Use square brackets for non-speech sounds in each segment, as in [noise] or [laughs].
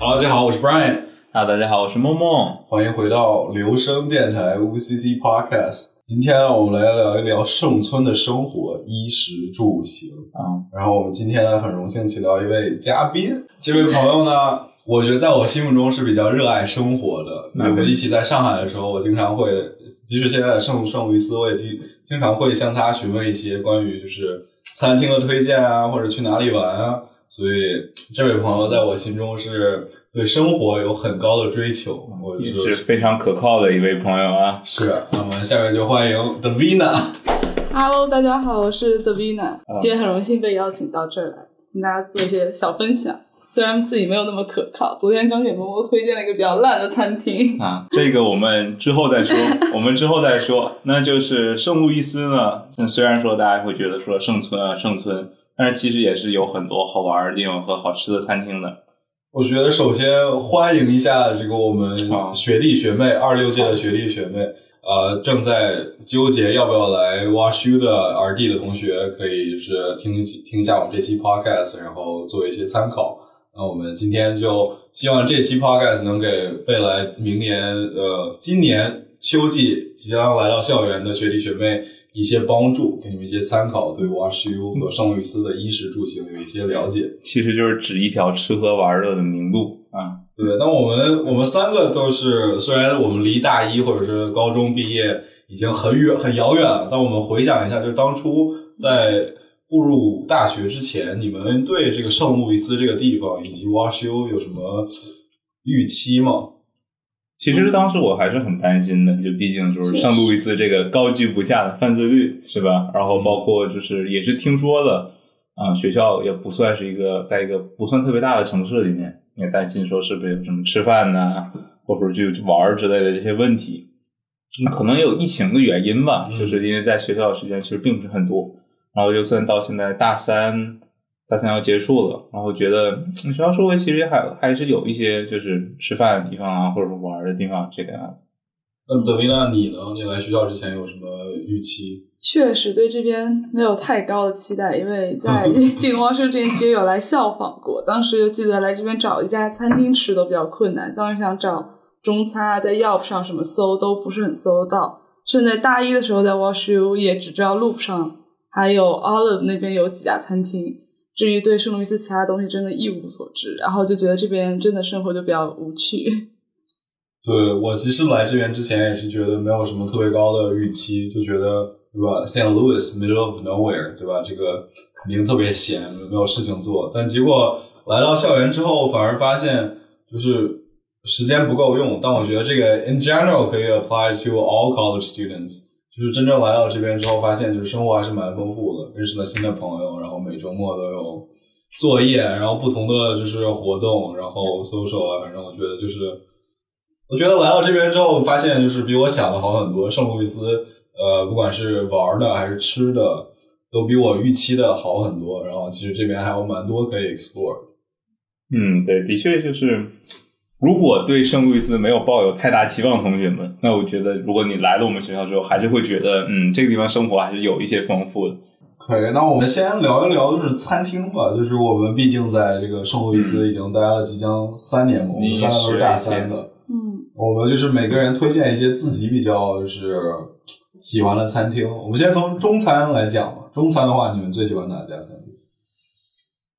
Hello，大家好，我是 Brian。Hello，大家好，我是梦梦。欢迎回到留声电台 UCC Podcast。今天我们来聊一聊盛村的生活，衣食住行啊。然后我们今天呢，很荣幸请到一位嘉宾。这位朋友呢，我觉得在我心目中是比较热爱生活的。我们一起在上海的时候，我经常会，即使现在的圣圣路易斯，我也经经常会向他询问一些关于就是餐厅的推荐啊，或者去哪里玩啊。所以，这位朋友在我心中是对生活有很高的追求，我也是非常可靠的一位朋友啊。是，那么下面就欢迎 Davina。Hello，大家好，我是 Davina。今天很荣幸被邀请到这儿来，跟大家做一些小分享。虽然自己没有那么可靠，昨天刚给萌萌推荐了一个比较烂的餐厅啊，这个我们之后再说，[laughs] 我们之后再说。那就是圣路易斯呢，虽然说大家会觉得说圣村啊，圣村。但是其实也是有很多好玩的地方和好吃的餐厅的。我觉得首先欢迎一下这个我们学弟学妹二六届的学弟学妹，呃，正在纠结要不要来 Wash U 的 RD 的同学，可以就是听听一下我们这期 Podcast，然后做一些参考。那我们今天就希望这期 Podcast 能给未来明年呃今年秋季即将来到校园的学弟学妹。一些帮助，给你们一些参考，对 WashU 和圣路易斯的衣食住行有一些了解。其实就是指一条吃喝玩乐的明路啊。对，那我们我们三个都是，虽然我们离大一或者是高中毕业已经很远很遥远了，但我们回想一下，就是当初在步入大学之前，你们对这个圣路易斯这个地方以及 WashU 有什么预期吗？其实当时我还是很担心的，就毕竟就是圣路易斯这个高居不下的犯罪率是吧？然后包括就是也是听说的啊，学校也不算是一个在一个不算特别大的城市里面，也担心说是不是有什么吃饭呐，或者说就玩之类的这些问题。可能也有疫情的原因吧，就是因为在学校的时间其实并不是很多，然后就算到现在大三。大三要结束了，然后觉得学校周围其实还还是有一些就是吃饭的地方啊，或者说玩的地方这个样子。嗯，德维娜，你呢？你来学校之前有什么预期？确实对这边没有太高的期待，因为 [laughs] 在进汪社之前其实有来效仿过，当时就记得来这边找一家餐厅吃都比较困难，当时想找中餐啊，在 Yelp 上什么搜都不是很搜得到，甚至大一的时候在 WashU 也只知道 Loop 上还有 Olive 那边有几家餐厅。至于对圣路易斯其他东西，真的一无所知，然后就觉得这边真的生活就比较无趣。[laughs] 对我其实来这边之前也是觉得没有什么特别高的预期，就觉得对吧，Saint Louis middle of nowhere，对吧？这个肯定特别闲，没有事情做。但结果来到校园之后，反而发现就是时间不够用。但我觉得这个 in general 可以 apply to all college students。就是真正来到这边之后，发现就是生活还是蛮丰富的，认识了新的朋友，作业，然后不同的就是活动，然后 social 啊，反正我觉得就是，我觉得来到这边之后，发现就是比我想的好很多。圣路易斯，呃，不管是玩的还是吃的，都比我预期的好很多。然后其实这边还有蛮多可以 explore。嗯，对，的确就是。如果对圣路易斯没有抱有太大期望，同学们，那我觉得，如果你来了我们学校之后，还是会觉得，嗯，这个地方生活还是有一些丰富的。可以，那我们先聊一聊就是餐厅吧。就是我们毕竟在这个圣路易斯已经待了即将三年嘛，我们三个都是大三的。嗯，我们就是每个人推荐一些自己比较就是喜欢的餐厅。我们先从中餐来讲吧。中餐的话，你们最喜欢哪家餐厅？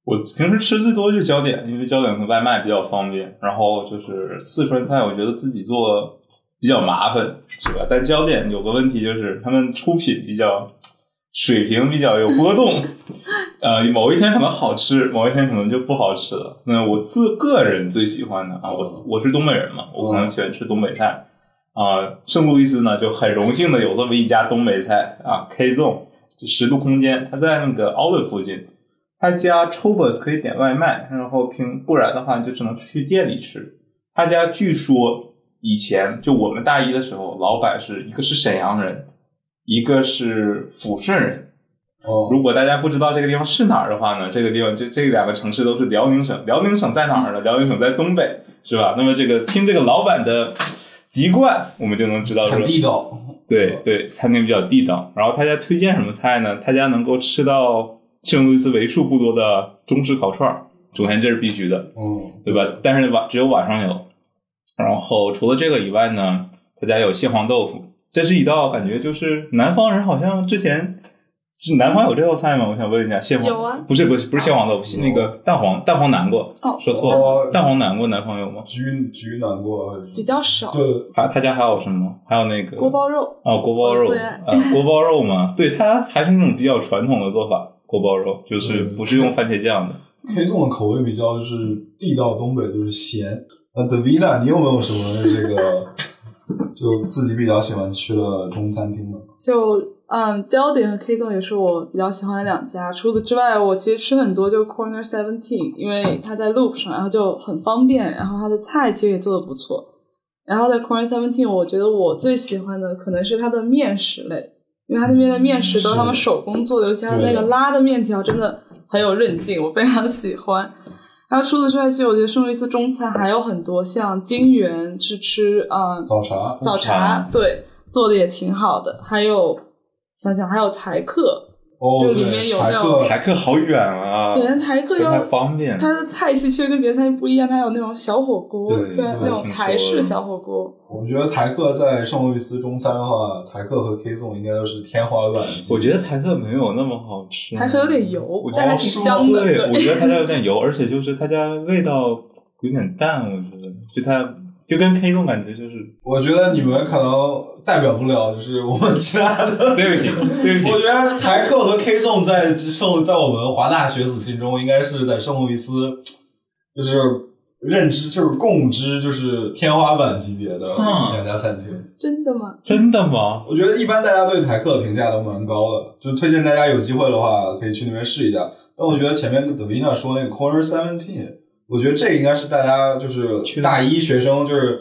我平时吃最多就是焦点，因为焦点和外卖比较方便。然后就是四川菜，我觉得自己做比较麻烦，是吧？但焦点有个问题，就是他们出品比较水平比较有波动，[laughs] 呃，某一天可能好吃，某一天可能就不好吃了。那我自个人最喜欢的啊，我我是东北人嘛，我可能喜欢吃东北菜啊。圣路易斯呢，就很荣幸的有这么一家东北菜啊，K Zone 就十度空间，它在那个 Olive 附近。他家 Chobus 可以点外卖，然后平不然的话就只能去店里吃。他家据说以前就我们大一的时候，老板是一个是沈阳人，一个是抚顺人。哦，如果大家不知道这个地方是哪儿的话呢，这个地方这这两个城市都是辽宁省。辽宁省在哪儿呢？辽宁省在东北，是吧？那么这个听这个老板的籍贯，我们就能知道很地道。对对，餐厅比较地道。然后他家推荐什么菜呢？他家能够吃到。圣路易斯为数不多的中式烤串儿首先这是必须的，嗯，对吧？但是晚只有晚上有。然后除了这个以外呢，他家有蟹黄豆腐，这是一道感觉就是南方人好像之前是南方有这道菜吗？我想问一下，蟹黄有啊不是不是不是蟹黄豆腐，是那个蛋黄蛋黄南瓜，哦说错了，哦蛋黄南瓜南方有吗？焗焗南瓜还是比较少。对，还他家还有什么？还有那个锅包肉，啊，锅包肉，我最爱呃，锅包肉嘛，对，它还是那种比较传统的做法，锅包肉就是嗯不是用番茄酱的。K 颂的口味比较就是地道东北，就是咸。那 Davina，你有没有什么这个就自己比较喜欢吃的中餐厅呢？就嗯，焦点和 K 栋也是我比较喜欢的两家。除此之外，我其实吃很多就 Corner Seventeen，因为它在 Loop 上，然后就很方便，然后它的菜其实也做的不错。然后在 Corner Seventeen，我觉得我最喜欢的可能是它的面食类，因为它那边的面食都是他们手工做的，尤其它那个拉的面条真的很有韧劲，我非常喜欢。然后除此之外，其实我觉得圣路易斯中餐还有很多，像金源去吃嗯早茶，早茶，对，做的也挺好的。还有想想还有台客，哦，就里面有台那种客台客好远啊，对，但台客不太又方便。它的菜系却跟别的菜系不一样，它有那种小火锅，对虽然那种台式小火锅，我觉得台客在圣路易斯中餐的话，台客和 K 颂应该都是天花板级。我觉得台客没有那么好吃，台客有点油我，但还挺香的。对，我觉得他家有点油，而且就是他家味道有点淡，我觉得就他就跟 K 颂感觉就是，我觉得你们可能代表不了，就是我们其他的。[laughs] 对不起，对不起我，觉得台客和 K 颂在圣在我们华大学子心中，应该是在圣路易斯，就是认知就是共知就是天花板级别的嗯两家餐厅。真的吗？真的吗？我觉得一般大家对台客的评价都蛮高的，就推荐大家有机会的话可以去那边试一下。但我觉得前面 Davina 说那个 Corner Seventeen，我觉得这应该是大家就是去大一学生就是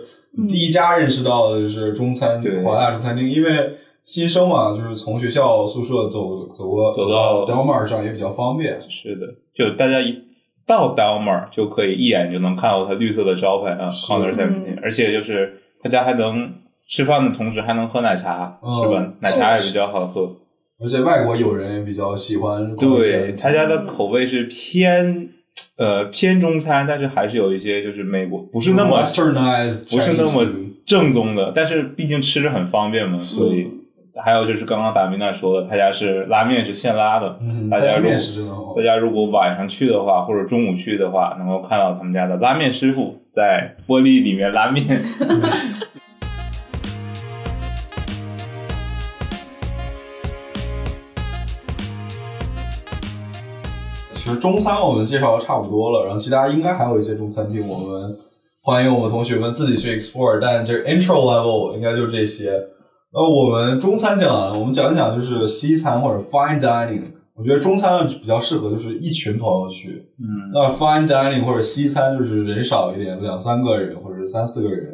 第一家认识到的就是中餐对华大中餐厅，因为新生嘛，就是从学校宿舍走走过走到 Delmar 上也比较方便。是的，就大家一到 Delmar 就可以一眼就能看到它绿色的招牌啊是，Corner Seventeen，而且就是他家还能吃饭的同时还能喝奶茶，嗯是吧？奶茶也比较好喝。而且外国友人也比较喜欢对。他家的口味是偏呃偏中餐，但是还是有一些就是美国不是那么 westernized，不是那么正宗的，但是毕竟吃着很方便嘛，所以还有就是刚刚达米娜说的，他家是拉面是现拉的，嗯，大家如果大。家如果晚上去的话，或者中午去的话，能够看到他们家的拉面师傅在玻璃里面拉面。[laughs] 中餐我们介绍的差不多了，然后其他应该还有一些中餐厅，我们欢迎我们同学们自己去 explore。但这个 intro level 应该就这些。那我们中餐讲完了，我们讲一讲就是西餐或者 fine dining。我觉得中餐比较适合就是一群朋友去，嗯，那 fine dining 或者西餐就是人少一点，两三个人或者是三四个人，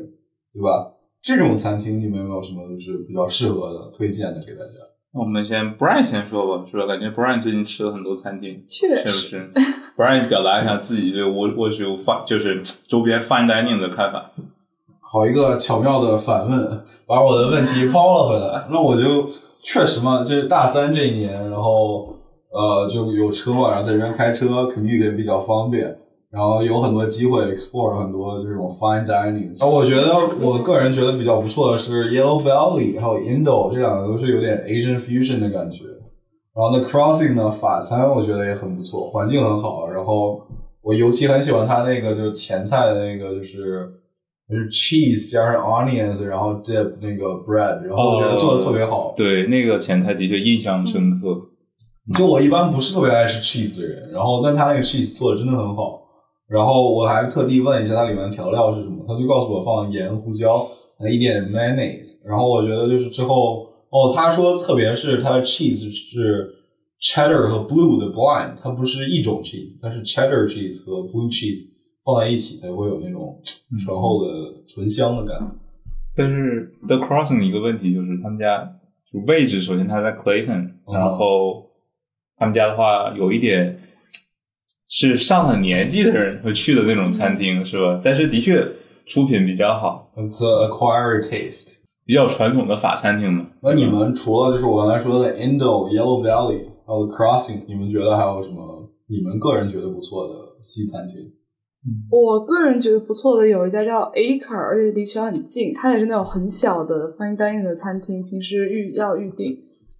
对吧？这种餐厅你们有没有什么就是比较适合的推荐的给大家？那我们先 Brian 先说吧，是吧？感觉 Brian 最近吃了很多餐厅，确是不实，是？Brian 表达一下自己对沃沃州 fine 就是周边 fine dining 的看法。好一个巧妙的反问，把我的问题抛了回来。那我就确实嘛，就是大三这一年，然后呃就有车嘛，然后在这边开车 commute 也比较方便，然后有很多机会 explore 很多这种 fine dining。啊，我觉得我个人觉得比较不错的是 Yellow Valley 还有 Indo 这两个都是有点 Asian fusion 的感觉。然后那，Crossing 呢法餐我觉得也很不错，环境很好。然后我尤其很喜欢它那个就是前菜的那个就是就是 cheese 加上 onions，然后 dip 那个 bread，然后我觉得做的特别好。对，那个前菜的确印象深刻。就我一般不是特别爱吃 cheese 的人，然后但他那个 cheese 做的真的很好。然后我还特地问一下它里面的调料是什么，他就告诉我放盐、胡椒，还一点 mayonnaise。然后我觉得就是之后哦，他说特别是它的 cheese 是 cheddar 和 blue 的 blend，它不是一种 cheese，它是 cheddar cheese 和 blue cheese 放在一起才会有那种醇厚的醇香的感觉。但是 The Crossing 一个问题就是他们家就位置，首先它在 Clayton，、嗯然后他们家的话有一点是上了年纪的人会去的那种餐厅，是吧？但是的确出品比较好，It's a acquired taste。比较传统的法餐厅嘛。那你们除了就是我刚才说的 Indo、Yellow Valley 还有 Crossing，你们觉得还有什么你们个人觉得不错的西餐厅。我个人觉得不错的有一家叫 Acre，而且离学校很近，它也是那种很小的 fine dining 的餐厅，平时预要预定。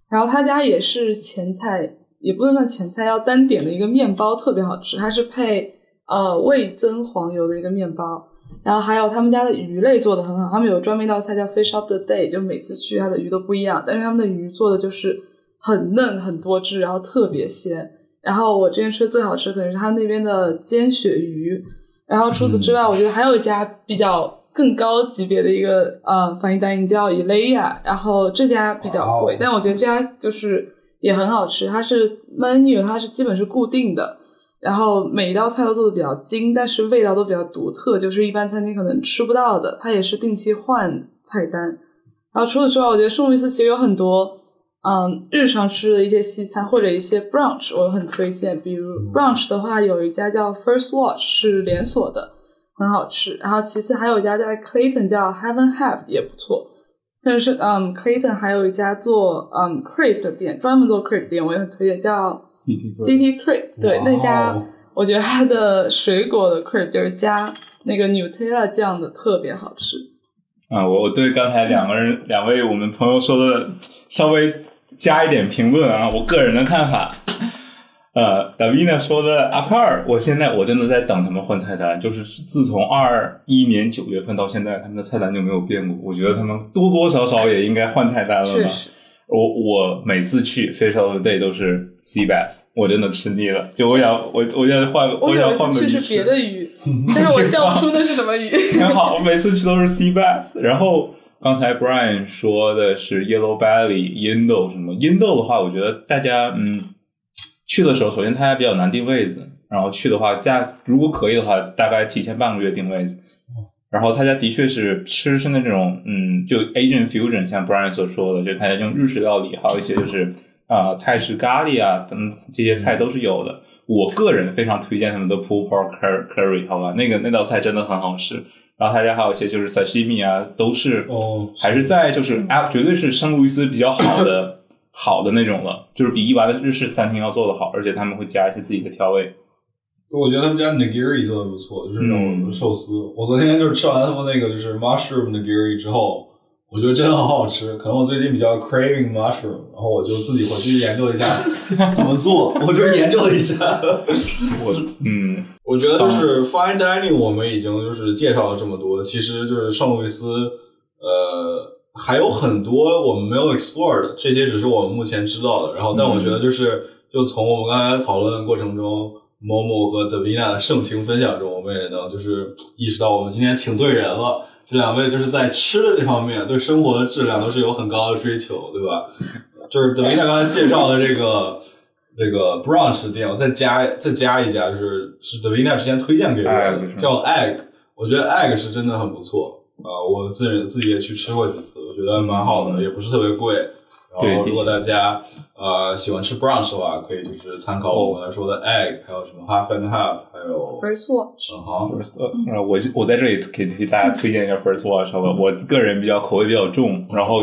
然后他家也是前菜，也不能算前菜，要单点的一个面包特别好吃，它是配呃味增黄油的一个面包。然后还有他们家的鱼类做的很好，他们有专门一道菜叫 Fish of the Day，就每次去它的鱼都不一样，但是他们的鱼做的就是很嫩很多汁，然后特别鲜。然后我之前吃的最好吃的可能是他那边的煎鳕鱼。然后除此之外，我觉得还有一家比较更高级别的一个呃翻译单音叫 Elea，然后这家比较贵，但我觉得这家就是也很好吃。它是 menu，它是基本是固定的，然后每一道菜都做的比较精，但是味道都比较独特，就是一般餐厅可能吃不到的。它也是定期换菜单。然后除此之外，我觉得圣路易斯其实有很多。嗯，日常吃的一些西餐或者一些 brunch，我很推荐。比如 brunch 的话，有一家叫 First Watch，是连锁的，很好吃。然后其次还有一家在 Clayton 叫 Heaven Have 也不错。但是嗯，Clayton 还有一家做嗯 crepe 的店，专门做 crepe 店，我也很推荐，叫 City City Crepe。对，那家我觉得它的水果的 crepe 就是加那个 Nutella 酱的，特别好吃。啊，我我对刚才两个人两位我们朋友说的稍微。加一点评论啊，我个人的看法。呃，Davina 说的阿克尔，我现在我真的在等他们换菜单。就是自从二一年九月份到现在，他们的菜单就没有变过。我觉得他们多多少少也应该换菜单了吧。我我每次去 Fish of the Day 都是 Sea Bass，我真的吃腻了。就我想我我想换，我想换个鱼。是别的鱼，[laughs] 但是我叫不出那是什么鱼。[laughs] 挺好，[laughs] 我每次去都是 Sea Bass，然后。刚才 Brian 说的是 Yellow Belly、印度什么？印度的话，我觉得大家嗯去的时候，首先他家比较难定位子，然后去的话，价如果可以的话，大概提前半个月定位子。然后他家的确是吃是那种嗯，就 Asian fusion，像 Brian 所说的，就他家用日式料理，还有一些就是啊泰式咖喱啊等这些菜都是有的。我个人非常推荐他们的 Pulled Pork Curry，好吧，那个那道菜真的很好吃。然后他家还有一些就是 sashimi 啊，都是哦，还是在就是啊，绝对是圣路易斯比较好的好的那种了，就是比一般的日式餐厅要做的好，而且他们会加一些自己的调味。我觉得他们家 nigiri 做的不错，就是那种寿司。我昨天就是吃完他们那个就是 mushroom nigiri 之后。我觉得真的好好吃，可能我最近比较 craving mushroom，然后我就自己回去研究一下 [laughs] 怎么做，我就研究了一下。我嗯，我觉得就是 fine dining，我们已经就是介绍了这么多，其实就是圣路易斯，呃，还有很多我们没有 explore 的，这些只是我们目前知道的。然后，但我觉得就是就从我们刚才讨论过程中，Momo 和 Davina 的盛情分享中，我们也能就是意识到我们今天请对人了。这两位就是在吃的这方面，对生活的质量都是有很高的追求，对吧？就是德维娜刚才介绍的这个这个 brunch 店，我再加再加一家，就是是德维娜之前推荐给我的，叫 egg。我觉得 egg 是真的很不错啊，我自己自己也去吃过几次，我觉得蛮好的，也不是特别贵。然后，如果大家呃喜欢吃 brunch 的话，可以就是参考我们说的 egg，还有什么 half and half，还有 first watch。嗯，好，first。呃，我我在这里可以给大家推荐一下 first watch，好吧？我个人比较口味比较重，然后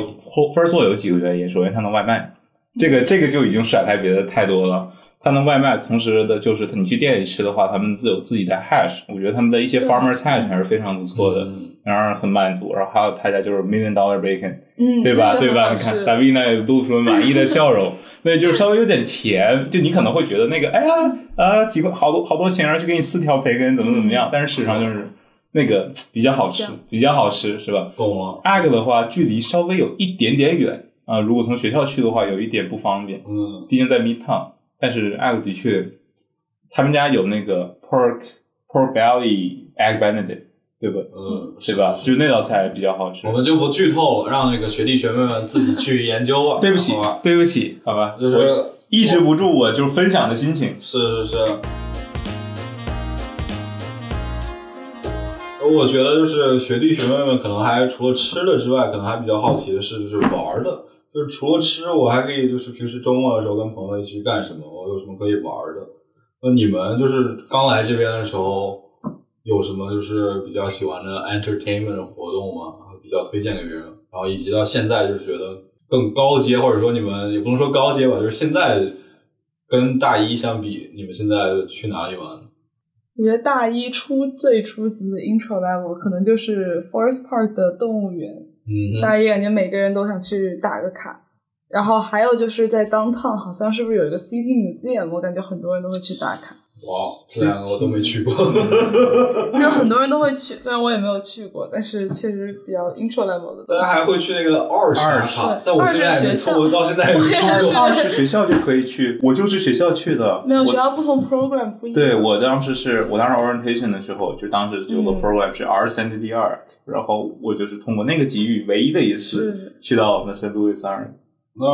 first watch 有几个原因，首先它能外卖，这个这个就已经甩开别的太多了。它能外卖，同时的就是你去店里吃的话，他们自有自己的 hash，我觉得他们的一些 farmer 菜还是非常不错的。让人很满足，然后还有他家就是 Million Dollar Bacon，嗯，对吧？对吧？你看大 V 那露出了满意的笑容，[laughs] 那就是稍微有点甜，就你可能会觉得那个，哎呀啊，几块好多好多钱，然后去给你四条培根，怎么怎么样？但是事实上就是那个比较好吃，比较好吃，是吧？懂了。Egg 的话，距离稍微有一点点远啊，如果从学校去的话，有一点不方便。嗯，毕竟在 Midtown，但是 Egg 的确，他们家有那个 Pork Pork Belly Egg Benedict。对吧？嗯，对吧？就那道菜比较好吃。我们就不剧透了，让那个学弟学妹们自己去研究吧。[laughs] 对不起，对不起，好吧，就是抑制不住我就是分享的心情。是是是。我觉得就是学弟学妹们可能还除了吃的之外，可能还比较好奇的是就是玩的。就是除了吃，我还可以就是平时周末的时候跟朋友一起去干什么？我有什么可以玩的？那你们就是刚来这边的时候。有什么就是比较喜欢的 entertainment 活动吗？比较推荐给别人，然后以及到现在就是觉得更高阶，或者说你们也不能说高阶吧，就是现在跟大一相比，你们现在去哪里玩？我觉得大一初最初级的 intro level 可能就是 Forest Park 的动物园，嗯大一感觉每个人都想去打个卡。然后还有就是在 downtown 好像是不是有一个 City Museum，我感觉很多人都会去打卡，哇，这两个我都没去过。[laughs] 就很多人都会去，虽然我也没有去过，但是确实比较 intro level 的。大家还会去那个二十打卡对，但我现在也没错，我到现在也没去我也是过。二是学校就可以去，我就是学校去的。没有学校不同 program 不一样。对我当时是我当时 orientation 的时候，就当时有个嗯 program 是 R Cent 第二，然后我就是通过那个机遇，唯一的一次去到我们 St. Louis。那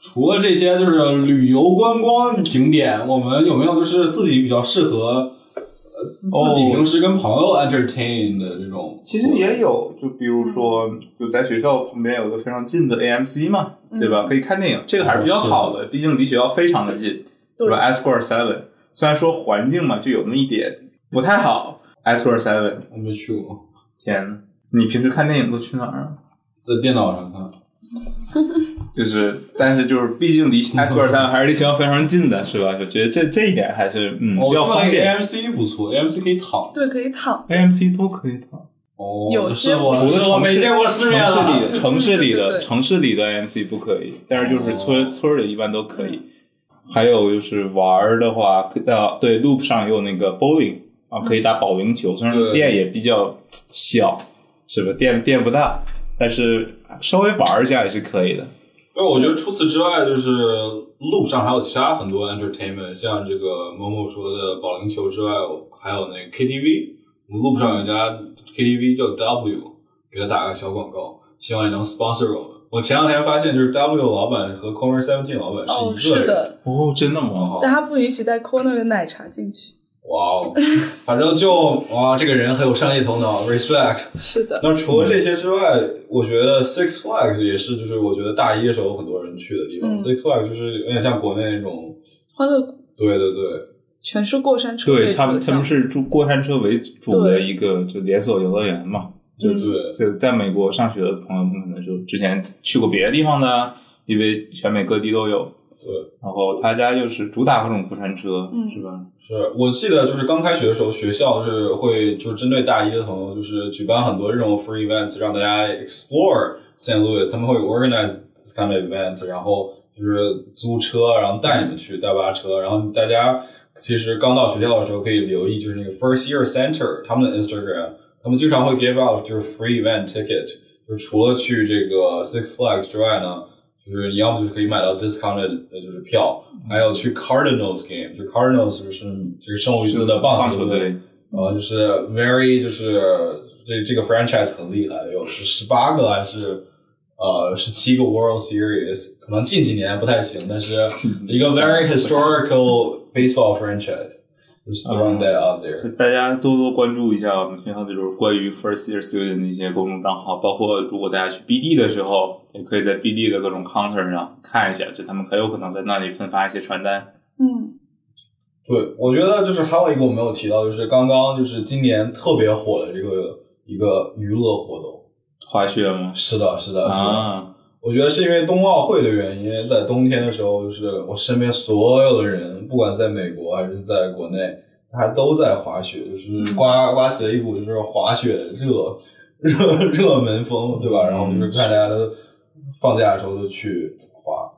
除了这些就是旅游观光景点，我们有没有就是自己比较适合呃自己平时跟朋友 entertain 的这种？其实也有，就比如说，就在学校旁边有个非常近的 AMC 嘛，嗯对吧？可以看电影，这个还是比较好的，毕竟离学校非常的近，对对吧？Esquire Seven 虽然说环境嘛，就有那么一点不太好，Esquire Seven，我没去过，天呐，你平时看电影都去哪儿啊？在电脑上看。[laughs] 就是，但是就是，毕竟离 Esquire Seven 还是离学校非常近的，是吧？就觉得这这一点还是嗯比较方便。AMC 不错，AMC 可以躺。对，可以躺。AMC 都可以躺，哦，有些是我不是我没见过世面城市里了。城市里的城市里的 AMC 不可以，但是就是村、哦村里一般都可以。还有就是玩的话，呃，对，Loop 上有那个 bowling 啊，可以打保龄球，虽然对店也比较小，是吧？店店不大，但是稍微玩儿一下也是可以的。对，我觉得除此之外，就是路上还有其他很多 entertainment，像这个某某说的保龄球之外，还有那个 KTV。我们路上有一家 KTV 叫 W，给他打个小广告，希望你能 sponsor 我们。我前两天发现，就是 W 老板和 Corner Seventeen 老板哦，是一个人。是的，哦，真的吗？但他不允许带 corner 的奶茶进去。哇哦，反正就哇，这个人很有商业头脑，respect。是的，那除了这些之外，我觉得 Six Flags 也是，就是我觉得大一的时候很多人去的地方。嗯 Six Flags 就是有点像国内那种，欢乐谷对对对，全是过山车对他们，他们。是住过山车为主的一个就连锁游乐园嘛。就嗯对就在美国上学的朋友们，可能就之前去过别的地方的，因为全美各地都有。对。然后他家就是主打各种过山车，嗯是吧？是我记得就是刚开学的时候，学校是会就是针对大一的朋友，就是举办很多这种 free events，让大家 explore St. Louis，他们会 organize this kind of events，然后就是租车，然后带你们去大巴车，然后大家其实刚到学校的时候可以留意，就是那个 first year center 他们的 Instagram，他们经常会 give out 就是 free event ticket，就是除了去这个 Six Flags 之外呢。就是你要么就是可以买到 discounted 的就是票，还有去 Cardinals game，就 Cardinals 就是这个圣路易斯的棒球队，队，呃，就是 very 就是这这个 franchise 很厉害，有十八个还是呃十七个 World Series，可能近几年不太行，但是一个 very historical baseball franchise。 That out there。大家多多关注一下我们学校的就是关于 first year student 的一些公众账号，包括如果大家去 BD 的时候，也可以在 BD 的各种 counter 上看一下，就他们很有可能在那里分发一些传单。嗯，对，我觉得就是还有一个我没有提到，就是刚刚就是今年特别火的这个一个娱乐活动。滑雪吗？是的，是的，是的。啊，我觉得是因为冬奥会的原因，在冬天的时候，就是我身边所有的人，不管在美国还是在国内，他都在滑雪，就是刮刮起了一股就是滑雪热 [laughs] 热热门风，对吧？然后就是看大家都放假的时候都去滑。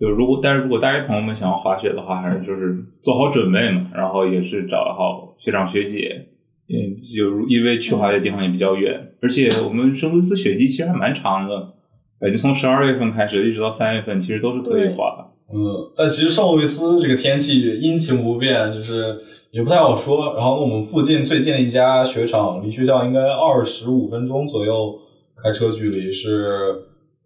就如果但是如果大家朋友们想要滑雪的话，还是就是做好准备嘛，然后也是找好学长学姐。嗯，就因为去滑雪地方也比较远，而且我们圣路易斯雪季其实还蛮长的，感觉从十二月份开始一直到三月份，其实都是可以滑的。嗯，但其实圣路易斯这个天气阴晴不变，就是也不太好说。然后我们附近最近的一家雪场，离学校应该二十五分钟左右开车距离，是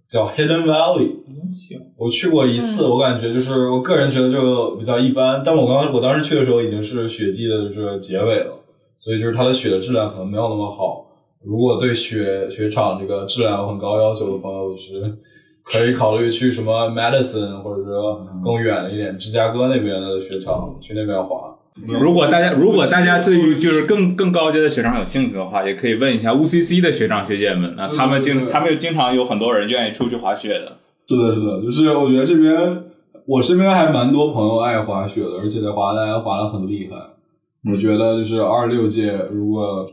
叫 Hidden Valley。行，我去过一次，嗯我感觉就是我个人觉得就比较一般。但我刚我当时去的时候已经是雪季的就是结尾了，所以就是它的雪的质量可能没有那么好。如果对雪雪场这个质量有很高要求的朋友，就是可以考虑去什么 Madison 或者说更远一点芝加哥那边的雪场去那边滑。如果大家如果大家对于就是更更高阶的雪场有兴趣的话，也可以问一下 UCC 的学长学姐们啊，他们经他们经常有很多人愿意出去滑雪的。是的，是的，就是我觉得这边我身边还蛮多朋友爱滑雪的，而且在滑的还滑的很厉害。我觉得就是二六届，如果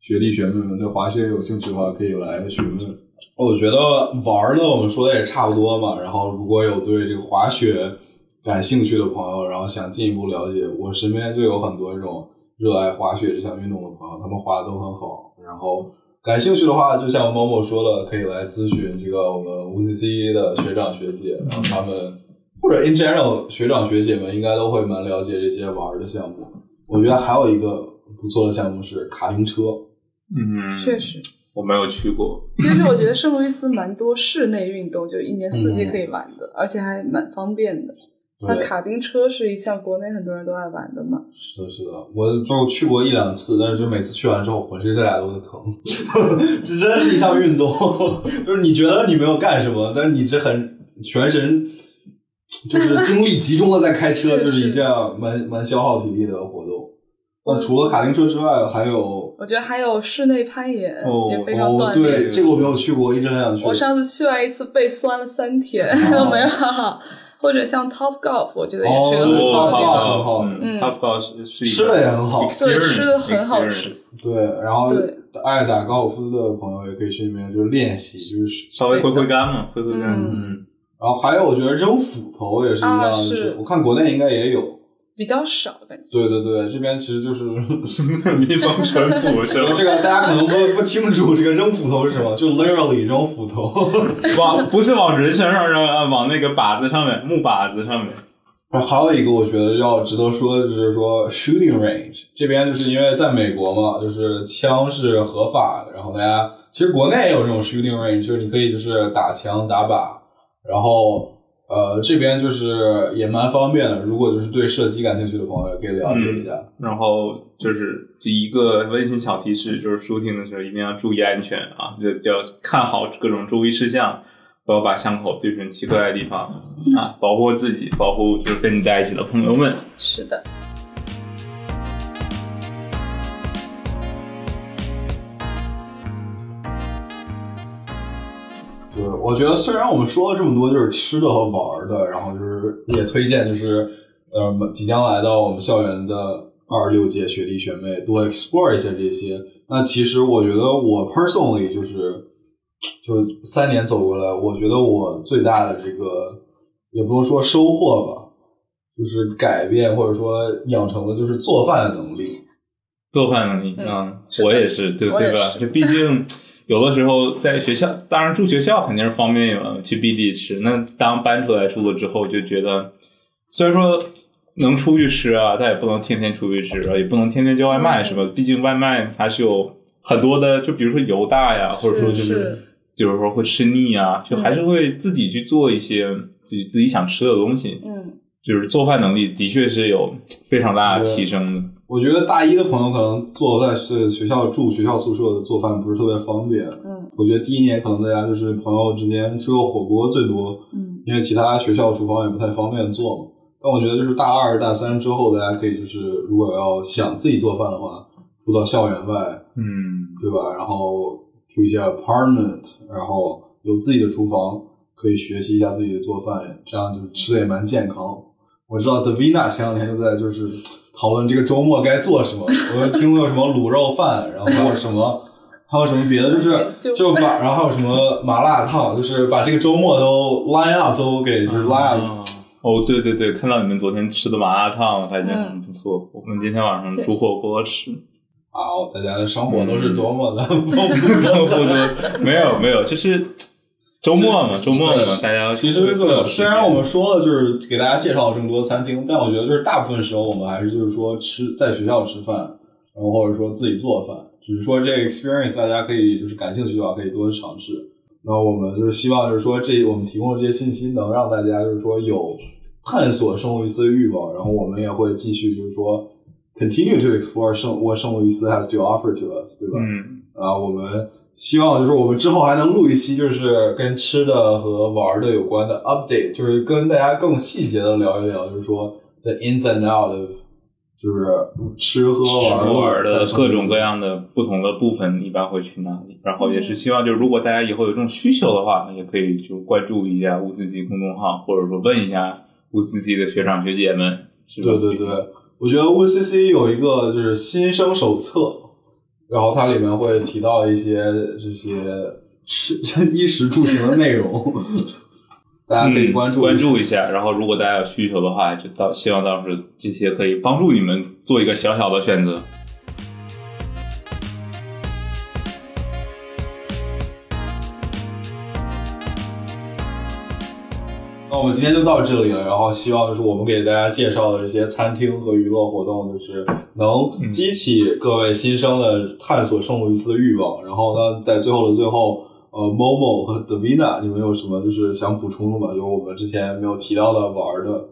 学弟学妹们对滑雪有兴趣的话，可以来询问。我觉得玩呢我们说的也差不多嘛，然后如果有对这个滑雪感兴趣的朋友，然后想进一步了解，我身边就有很多这种热爱滑雪这项运动的朋友，他们滑的都很好，然后感兴趣的话，就像某某说的，可以来咨询这个我们 UCC 的学长学姐，然后他们或者 in general 学长学姐们应该都会蛮了解这些玩的项目。我觉得还有一个不错的项目是卡丁车，嗯，确实。我没有去过。其实我觉得圣路易斯蛮多室内运动，就一年四季可以玩的，而且还蛮方便的。那卡丁车是一项国内很多人都爱玩的嘛。是的，是的，我就去过一两次，但是就每次去完之后浑身上下都是疼，[laughs] 这真的是一项运动，[laughs] 就是你觉得你没有干什么，但是你这很全神，就是精力集中的在开车，是就是一是项蛮蛮消耗体力的活动。那除了卡丁车之外，还有我觉得还有室内攀岩、哦也非常哦，锻炼。对，这个我没有去过，一直很想去。我上次去完一次，背酸了三天、哦 [laughs] 都没有。或者像 Top Golf，我觉得也是个很哦棒的地 Top 方。Golf 好嗯嗯，Top Golf 是是一吃的也很好对吃的很好吃对，然后爱打高尔夫的朋友也可以去那边就是练习，就是稍微挥挥杆嘛，挥挥杆。嗯嗯，然后还有，我觉得扔斧头也是一样，啊就是我看国内应该也有。比较少感觉。对对对，这边其实就是 [laughs] 民风淳朴是吧？这个大家可能不不清楚，这个扔斧头是什么，就 literally 扔斧头。[laughs] 往不是往人身上扔，啊，往那个靶子上面，木靶子上面。然后还有一个我觉得要值得说的就是说 shooting range 这边就是因为在美国嘛，就是枪是合法的，然后大家其实国内也有这种 shooting range，就是你可以就是打枪打靶，然后呃这边就是也蛮方便的，如果就是对射击感兴趣的朋友也可以了解一下。然后就是就一个温馨小提示，就是 shooting 的时候一定要注意安全啊，就要看好各种注意事项，不要把枪口对准奇怪的地方啊，保护自己，保护就是跟你在一起的朋友们。是的，我觉得虽然我们说了这么多，就是吃的和玩的，然后就是也推荐，就是呃，即将来到我们校园的二六届学弟学妹多 explore 一下这些。那其实我觉得我 personally 就是就是三年走过来，我觉得我最大的这个也不能说收获吧，就是改变或者说养成的就是做饭的能力。做饭能力，嗯嗯，是的我也是，对对吧？就毕竟有的时候在学校，当然住学校肯定是方便有去 B 地吃。那当搬出来住了之后，就觉得虽然说能出去吃啊，但也不能天天出去吃啊，也不能天天叫外卖，嗯是吧？毕竟外卖还是有很多的，就比如说油大呀，或者说就是是有时候会吃腻啊，就还是会自己去做一些自己自己想吃的东西。嗯，就是做饭能力的确是有非常大的提升的。我觉得大一的朋友可能做在是学校住学校宿舍的做饭不是特别方便。嗯我觉得第一年可能大家就是朋友之间吃个火锅最多，嗯因为其他学校厨房也不太方便做嘛。但我觉得就是大二、大三之后，大家可以就是如果要想自己做饭的话，住到校园外，嗯，对吧？然后住一些 apartment，然后有自己的厨房，可以学习一下自己的做饭，这样就吃的也蛮健康。我知道 Davina 前两天就在就是讨论这个周末该做什么，[laughs] 我就听过有什么卤肉饭，然后还有什么。[laughs] 还有什么别的？就是就就把，然后还有什么麻辣烫，就是把这个周末都 line up 都给就是 line up 啊哦，对对对，看到你们昨天吃的麻辣烫，感觉嗯很不错。我们今天晚上煮火锅吃，好，大家的生活都是多么的丰富不多彩。多没有没有，就是周末嘛，周末嘛，大家其实会更有时间虽然我们说了就是给大家介绍了这么多餐厅，但我觉得就是大部分时候我们还是就是说吃在学校吃饭，然后或者说自己做饭，只是说这个 experience 大家可以就是感兴趣的话可以多尝试。那我们就是希望就是说这我们提供的这些信息能让大家就是说有探索圣路易斯的欲望，然后我们也会继续就是说 continue to explore 圣 what 圣路易斯 has to offer to us，对吧？嗯，啊，我们希望就是我们之后还能录一期，就是跟吃的和玩的有关的 update，就是跟大家更细节的聊一聊，就是说 the ins and out of，就是吃喝吃玩玩的各种各样的不同的部分一般会去哪里？然后也是希望，就是如果大家以后有这种需求的话，也可以就关注一下乌斯基公众号，或者说问一下乌斯基的学长学姐们，是吧？对对对，我觉得乌斯基有一个就是新生手册，然后它里面会提到一些这些吃衣食住行的内容，[laughs] 大家可以关注、嗯、关注一下。然后如果大家有需求的话，就到希望到时候这些可以帮助你们做一个小小的选择。我们今天就到这里了，然后希望就是我们给大家介绍的这些餐厅和娱乐活动，就是能激起各位新生的探索圣路易斯的欲望。然后呢，在最后的最后，呃，Momo 和 Davina，你们有什么就是想补充的吗？就是我们之前没有提到的玩的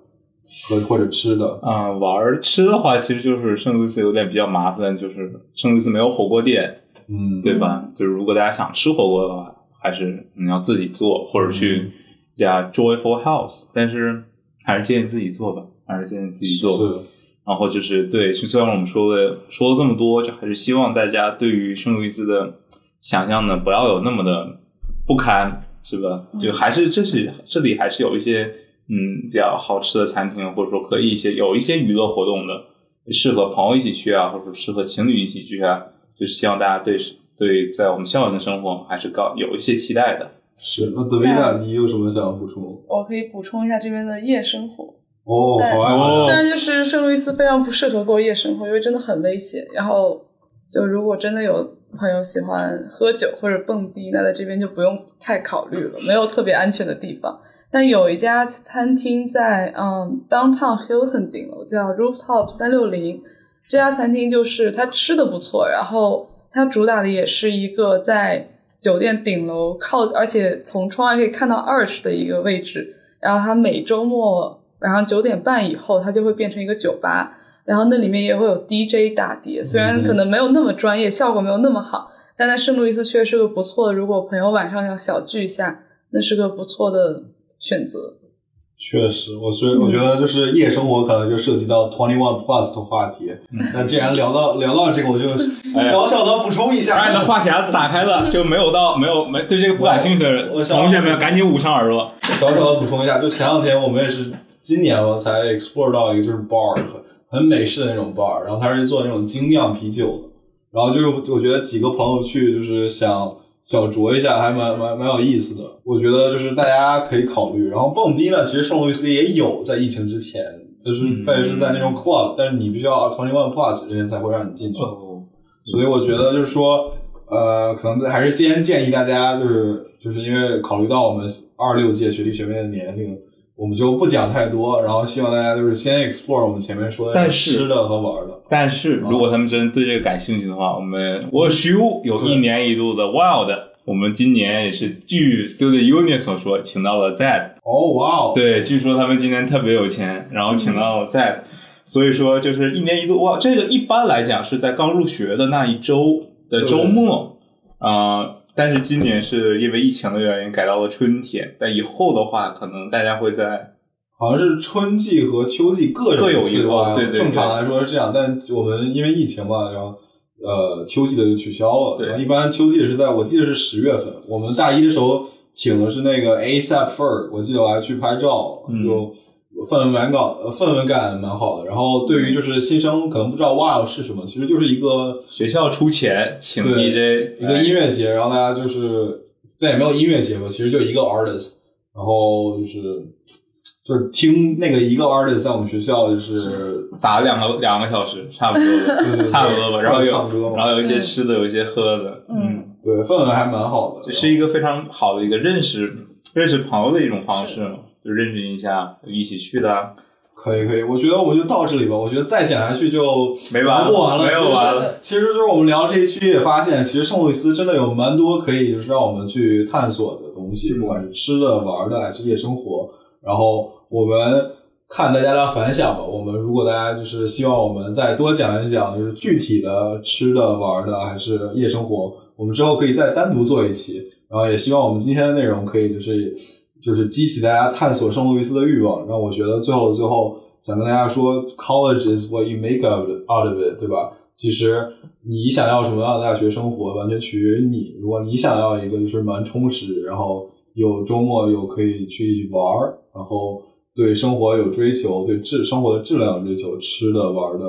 和或者吃的。啊、嗯，玩吃的话，其实就是圣路易斯有点比较麻烦，就是圣路易斯没有火锅店，嗯，对吧？就是如果大家想吃火锅的话，还是你要自己做，或者去。嗯加 Joyful House，但是还是建议自己做吧，还是建议自己做。是。然后就是对，虽然我们说的说了这么多，就还是希望大家对于圣路易斯的想象呢，不要有那么的不堪，是吧？就还是这是这里还是有一些嗯比较好吃的餐厅，或者说可以一些有一些娱乐活动的，适合朋友一起去啊，或者说适合情侣一起去啊，就是希望大家对对在我们校园的生活还是高有一些期待的。是，那德维娜，你有什么想要补充？我可以补充一下这边的夜生活。哦，好啊！虽然就是圣路易斯非常不适合过夜生活，因为真的很危险。然后，就如果真的有朋友喜欢喝酒或者蹦迪，那在这边就不用太考虑了，没有特别安全的地方。但有一家餐厅在嗯 Downtown Hilton 顶楼，叫 Rooftop 三六零。这家餐厅就是它吃的不错，然后它主打的也是一个在。酒店顶楼靠，而且从窗外可以看到 arch 的一个位置。然后它每周末晚上九点半以后，它就会变成一个酒吧。然后那里面也会有 DJ 打碟，虽然可能没有那么专业，效果没有那么好，但在圣路易斯确实是个不错的。如果朋友晚上要小聚一下，那是个不错的选择。确实，我所以我觉得就是夜生活可能就涉及到 Twenty One Plus 的话题。那既然聊到聊到这个，我就小小的补充一下。把你的话匣子打开了，就没有到没有没对这个不感兴趣的人我同学们赶紧捂上耳朵。小小的补充一下，就前两天我们也是今年我才 explore 到一个就是 bar 很很美式的那种 bar，然后它是做那种精酿啤酒的，然后就是我觉得几个朋友去就是想。小酌一下还蛮蛮蛮有意思的，我觉得就是大家可以考虑。然后蹦迪呢，其实圣路易斯也有在疫情之前，就是但是在那种 club，、但是你必须要 twenty one plus 人家才会让你进去。哦，所以我觉得就是说，呃，可能还是先建议大家就是就是因为考虑到我们二六届学弟学妹的年龄，我们就不讲太多，然后希望大家就是先 explore 我们前面说的但是吃的和玩的。但是如果他们真对这个感兴趣的话，我们我修有一年一度的 Wild，我们今年也是据 Student Union 所说，请到了 Z。哦，哇哦！对，据说他们今年特别有钱，然后请到了 Z，、所以说就是一年一度哇，这个一般来讲是在刚入学的那一周的周末，啊、但是今年是因为疫情的原因改到了春天，但以后的话，可能大家会在好像是春季和秋季各各有一次吧。个对对对正常来说是这样，但我们因为疫情嘛，然后呃秋季的就取消了。对然后一般秋季是在我记得是十月份，我们大一的时候请的是那个 ASAP Fur，我记得我还去拍照，嗯就氛围蛮搞，呃氛围感蛮好的。然后对于就是新生可能不知道 Wild 是什么，其实就是一个学校出钱请 DJ 一个音乐节，然后大家就是这也没有音乐节嘛，其实就一个 artist，然后就是就是听那个一个 artist 在我们学校就是 [laughs] 打了两个两个小时，差不多对对吧，对差不多吧。然后有然后有一些吃的，有一些喝的，嗯，对氛围还蛮好的，这是一个非常好的一个认识认识朋友的一种方式嘛，就认识一下一起去的啊，可以可以，我觉得我们就到这里吧。我觉得再讲下去就没完不完了，没有其实完了其实就是我们聊这一期也发现，其实圣路易斯真的有蛮多可以就是让我们去探索的东西，嗯不管是吃的、玩的还是夜生活。然后我们看大家的反响吧。我们如果大家就是希望我们再多讲一讲，就是具体的吃的、玩的还是夜生活，我们之后可以再单独做一期。然后也希望我们今天的内容可以就是就是激起大家探索圣路易斯的欲望。让我觉得最后最后想跟大家说，college is what you make of out of it，对吧？其实你想要什么样的大学生活，完全取决于你。如果你想要一个就是蛮充实，然后有周末有可以去玩儿，然后对生活有追求，对质生活的质量有追求，吃的玩的，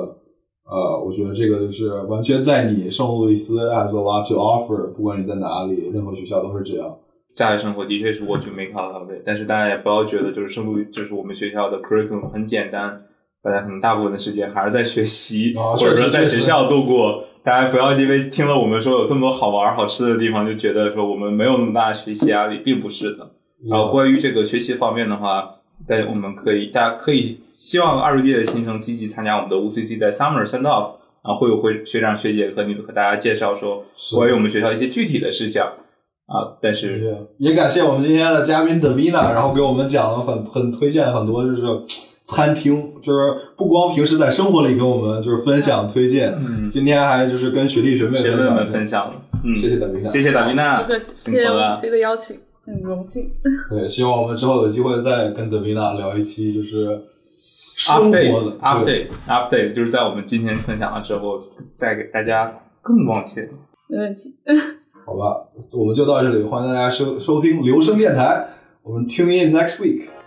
呃，我觉得这个就是完全在你圣路易斯 has a lot to offer，不管你在哪里，任何学校都是这样。大学生活的确是 what you make out of it，但是大家也不要觉得就是圣路易，就是我们学校的 curriculum 很简单，大家可能大部分的时间还是在学习，啊或者说在学校度过。大家不要因为听了我们说有这么多好玩好吃的地方，就觉得说我们没有那么大的学习压力，并不是的。然后关于这个学习方面的话，大家我们可以大家可以希望二十届的新生积极参加我们的 UCC 在 Summer Send Off，啊，会有会学长学姐和你们和大家介绍说关于我们学校一些具体的事项啊。但是也感谢我们今天的嘉宾 Davina，然后给我们讲了很很推荐很多就是餐厅，就是不光平时在生活里跟我们就是分享推荐，嗯今天还就是跟学弟学妹学妹们分享了，嗯，谢谢 Davina，谢谢达比娜不客，气，谢谢 O C 的邀请，很荣幸。对，希望我们之后有机会再跟 Davina 聊一期就是生活 update 的 update update，就是在我们今天分享了之后，再给大家更往前。没问题。好吧，我们就到这里，欢迎大家收收听留声电台，我们 tune in next week。